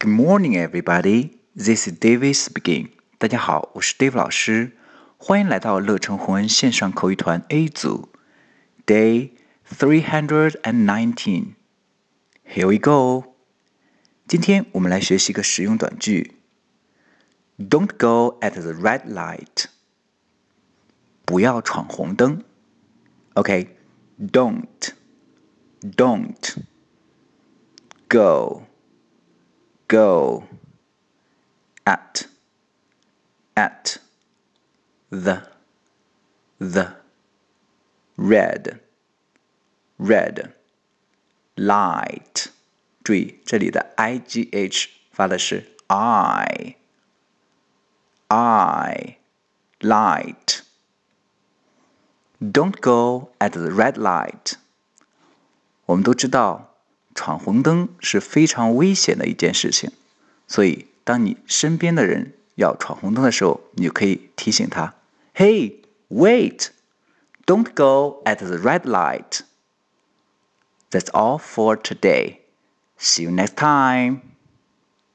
Good morning, everybody. This is David speaking. 大家好，我是 Dave 老师，欢迎来到乐成宏恩线上口语团 A 组，Day three hundred and nineteen. Here we go. 今天我们来学习一个实用短句。Don't go at the red light. 不要闯红灯。OK, don't, don't go, go at at the the red red light 注意这里的 i g h 发的是 i i light don't go at the red light 我们都知道 闯红灯是非常危险的一件事情所以当你身边的人要闯红灯的时候，你就可以提醒他：“Hey, wait! Don't go at the red light.” That's all for today. See you next time.